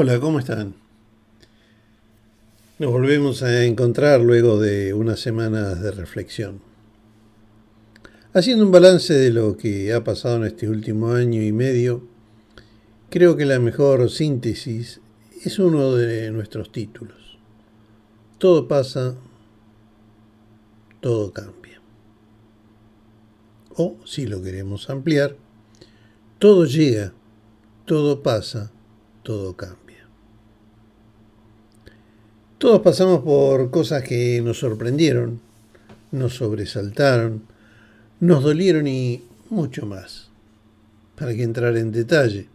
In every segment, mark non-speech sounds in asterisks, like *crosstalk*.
Hola, ¿cómo están? Nos volvemos a encontrar luego de unas semanas de reflexión. Haciendo un balance de lo que ha pasado en este último año y medio, creo que la mejor síntesis es uno de nuestros títulos. Todo pasa, todo cambia. O, si lo queremos ampliar, todo llega, todo pasa, todo cambia. Todos pasamos por cosas que nos sorprendieron, nos sobresaltaron, nos dolieron y mucho más. Para que entrar en detalle.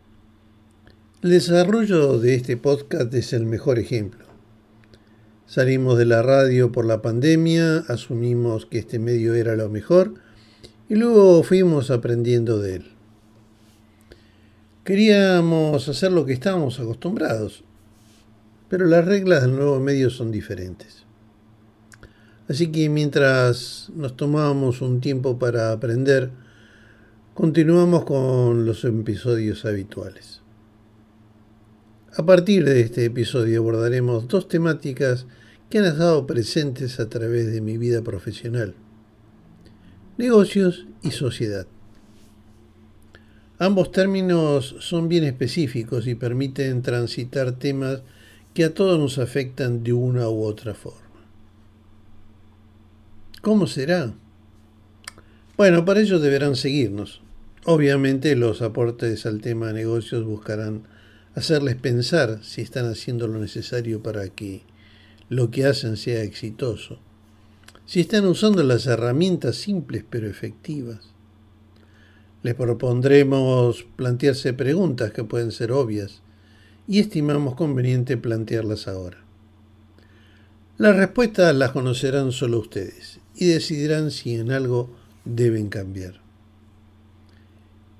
El desarrollo de este podcast es el mejor ejemplo. Salimos de la radio por la pandemia, asumimos que este medio era lo mejor y luego fuimos aprendiendo de él. Queríamos hacer lo que estábamos acostumbrados, pero las reglas del nuevo medio son diferentes. Así que mientras nos tomábamos un tiempo para aprender, continuamos con los episodios habituales. A partir de este episodio abordaremos dos temáticas que han estado presentes a través de mi vida profesional. Negocios y sociedad. Ambos términos son bien específicos y permiten transitar temas que a todos nos afectan de una u otra forma. ¿Cómo será? Bueno, para ello deberán seguirnos. Obviamente los aportes al tema de negocios buscarán hacerles pensar si están haciendo lo necesario para que lo que hacen sea exitoso, si están usando las herramientas simples pero efectivas, les propondremos plantearse preguntas que pueden ser obvias y estimamos conveniente plantearlas ahora. Las respuestas las conocerán solo ustedes y decidirán si en algo deben cambiar.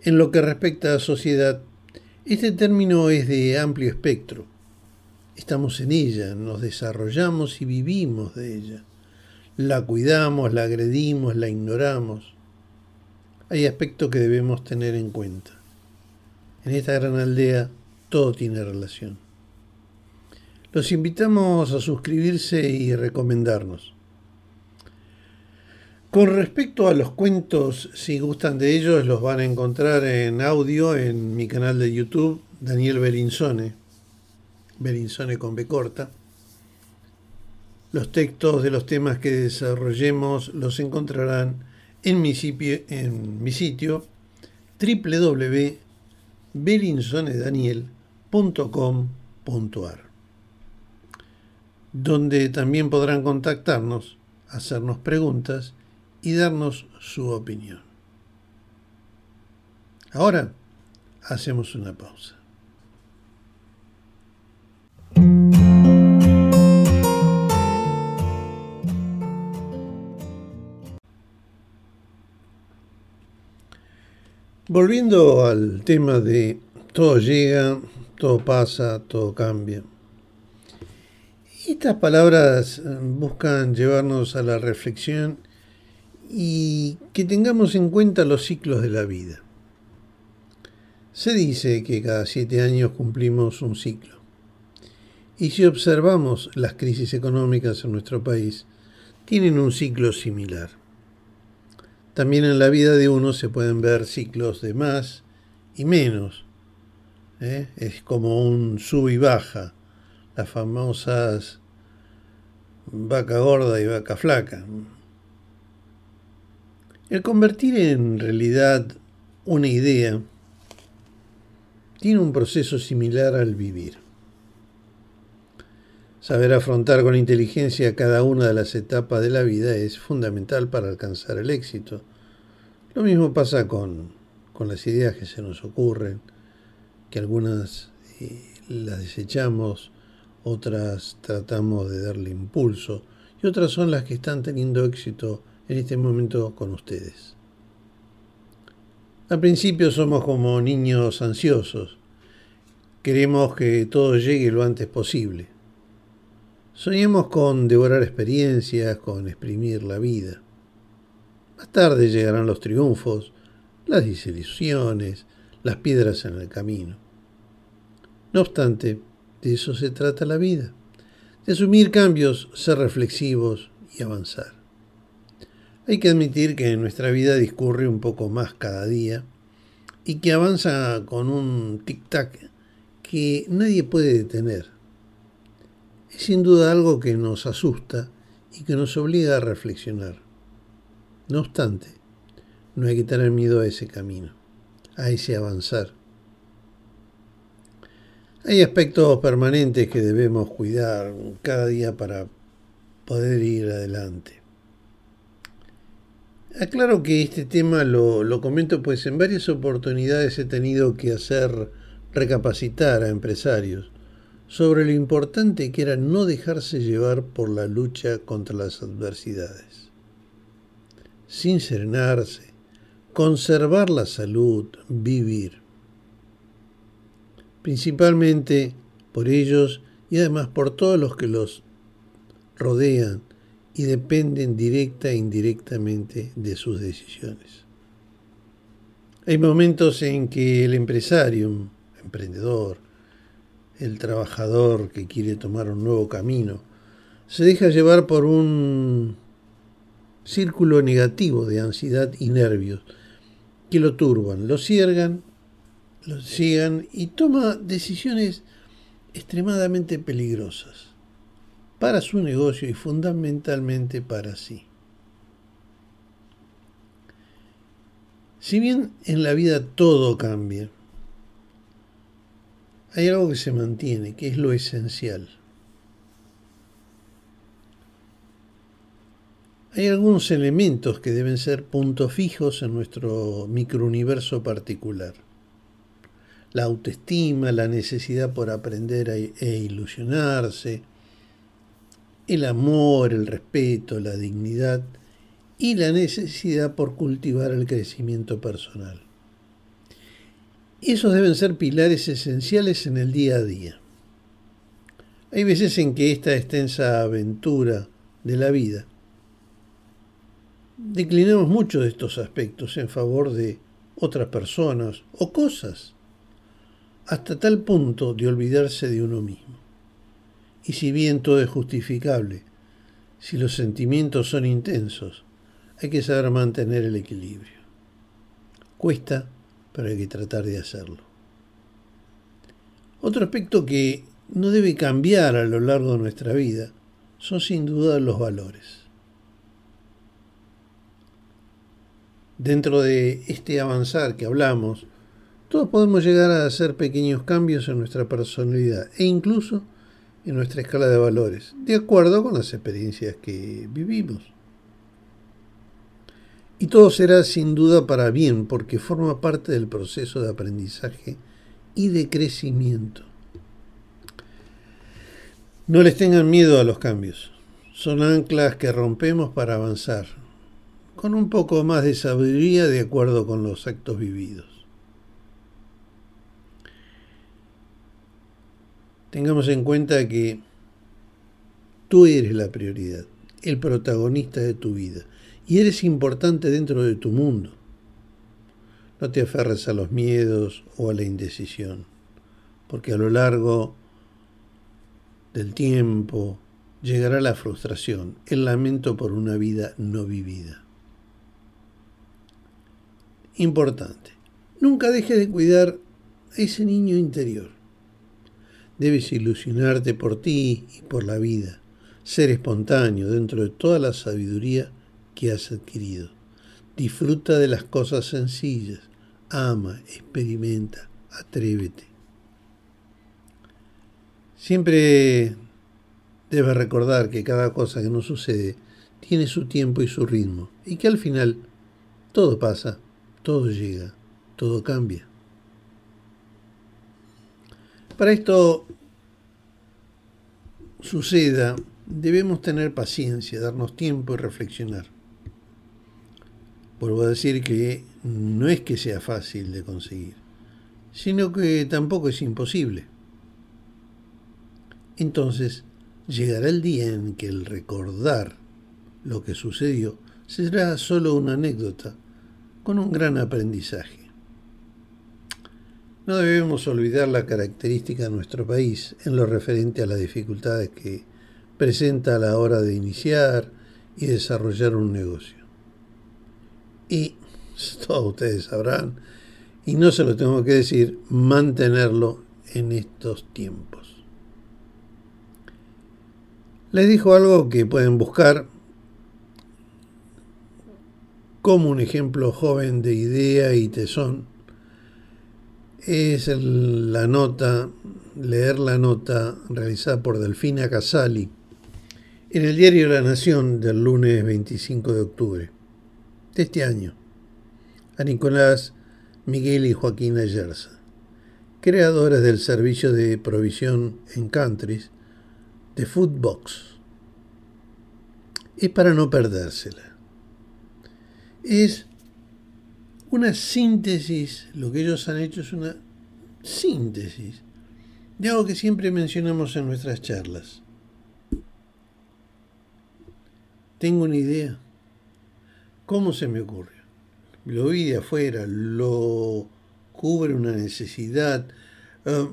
En lo que respecta a sociedad, este término es de amplio espectro. Estamos en ella, nos desarrollamos y vivimos de ella. La cuidamos, la agredimos, la ignoramos hay aspectos que debemos tener en cuenta. En esta gran aldea todo tiene relación. Los invitamos a suscribirse y recomendarnos. Con respecto a los cuentos, si gustan de ellos, los van a encontrar en audio en mi canal de YouTube, Daniel Berinzone, Berinzone con B corta. Los textos de los temas que desarrollemos los encontrarán en mi sitio, en mi sitio donde también podrán contactarnos, hacernos preguntas y darnos su opinión. Ahora hacemos una pausa. Volviendo al tema de todo llega, todo pasa, todo cambia. Estas palabras eh, buscan llevarnos a la reflexión y que tengamos en cuenta los ciclos de la vida. Se dice que cada siete años cumplimos un ciclo. Y si observamos las crisis económicas en nuestro país, tienen un ciclo similar. También en la vida de uno se pueden ver ciclos de más y menos. ¿Eh? Es como un sub y baja, las famosas vaca gorda y vaca flaca. El convertir en realidad una idea tiene un proceso similar al vivir. Saber afrontar con inteligencia cada una de las etapas de la vida es fundamental para alcanzar el éxito. Lo mismo pasa con, las ideas que se nos ocurren, que algunas eh, las desechamos, otras tratamos de darle impulso y otras son las que están teniendo éxito en este momento con ustedes. Al principio somos como niños ansiosos, queremos que todo llegue lo antes posible. Soñemos con devorar experiencias, con exprimir la vida. Más tarde llegarán los triunfos, las desilusiones, las piedras en el camino. No obstante, De eso se trata la vida. De asumir cambios, ser reflexivos y avanzar. Hay que admitir que nuestra vida discurre un poco más cada día y que avanza con un tic-tac que nadie puede detener. Es sin duda algo que nos asusta y que nos obliga a reflexionar. No obstante, no hay que tener miedo a ese camino, a ese avanzar. Hay aspectos permanentes que debemos cuidar cada día para poder ir adelante. Aclaro que este tema lo, comento pues en varias oportunidades he tenido que hacer recapacitar a empresarios sobre lo importante que era no dejarse llevar por la lucha contra las adversidades. Sin serenarse, conservar la salud, vivir. Principalmente por ellos y además por todos los que los rodean y dependen directa e indirectamente de sus decisiones. Hay momentos en que el empresario, emprendedor, el trabajador que quiere tomar un nuevo camino, se deja llevar por un círculo negativo de ansiedad y nervios que lo turban, lo ciergan, lo sigan y toma decisiones extremadamente peligrosas para su negocio y fundamentalmente para sí. Si bien en la vida todo cambia, hay algo que se mantiene, que es lo esencial. Hay algunos elementos que deben ser puntos fijos en nuestro microuniverso particular. La autoestima, la necesidad por aprender e ilusionarse, el amor, el respeto, la dignidad y la necesidad por cultivar el crecimiento personal. Esos deben ser pilares esenciales en el día a día. Hay veces en que esta extensa aventura de la vida declinamos mucho de estos aspectos en favor de otras personas o cosas, hasta tal punto de olvidarse de uno mismo. Y si bien todo es justificable, si los sentimientos son intensos, hay que saber mantener el equilibrio. Cuesta, pero hay que tratar de hacerlo. Otro aspecto que no debe cambiar a lo largo de nuestra vida son sin duda los valores. Dentro de este avanzar que hablamos, todos podemos llegar a hacer pequeños cambios en nuestra personalidad e incluso en nuestra escala de valores, de acuerdo con las experiencias que vivimos. Y todo será sin duda para bien, porque forma parte del proceso de aprendizaje y de crecimiento. No les tengan miedo a los cambios. Son anclas que rompemos para avanzar, con un poco más de sabiduría de acuerdo con los actos vividos. Tengamos en cuenta que tú eres la prioridad, el protagonista de tu vida, y eres importante dentro de tu mundo. No te aferres a los miedos o a la indecisión, porque a lo largo del tiempo llegará la frustración, el lamento por una vida no vivida. Importante, nunca dejes de cuidar a ese niño interior Debes ilusionarte por ti y por la vida, ser espontáneo dentro de toda la sabiduría que has adquirido. Disfruta de las cosas sencillas, ama, experimenta, atrévete. Siempre debes recordar que cada cosa que nos sucede tiene su tiempo y su ritmo y que al final todo pasa, todo llega, todo cambia. Para esto suceda, debemos tener paciencia, darnos tiempo y reflexionar. Vuelvo a decir que no es que sea fácil de conseguir, sino que tampoco es imposible. Entonces, llegará el día en que el recordar lo que sucedió será solo una anécdota con un gran aprendizaje. No debemos olvidar la característica de nuestro país en lo referente a las dificultades que presenta a la hora de iniciar y desarrollar un negocio. Y *laughs* todos ustedes sabrán, y no se lo tengo que decir, mantenerlo en estos tiempos. Les dijo algo que pueden buscar como un ejemplo joven de idea y tesón es la nota, leer la nota realizada por Delfina Casali en el diario La Nación del lunes 25 de octubre de este año, a Nicolás Miguel y Joaquín Ayerza, creadores del servicio de provisión en countries de Foodbox. Es para no perdérsela. Es una síntesis, lo que ellos han hecho es una síntesis de algo que siempre mencionamos en nuestras charlas. Tengo una idea. ¿Cómo se me ocurre? Lo vi de afuera, lo cubre una necesidad, eh,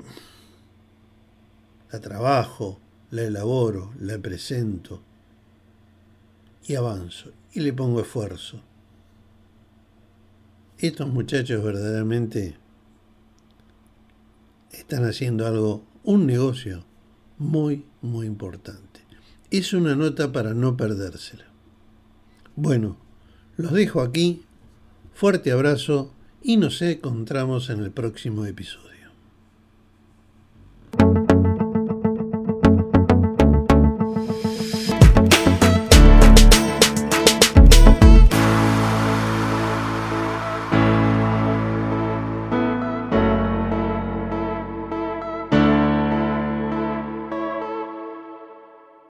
la trabajo, la elaboro, la presento y avanzo y le pongo esfuerzo estos muchachos verdaderamente están haciendo algo, un negocio muy, muy importante. Es una nota para no perdérsela. Bueno, los dejo aquí, fuerte abrazo y nos encontramos en el próximo episodio.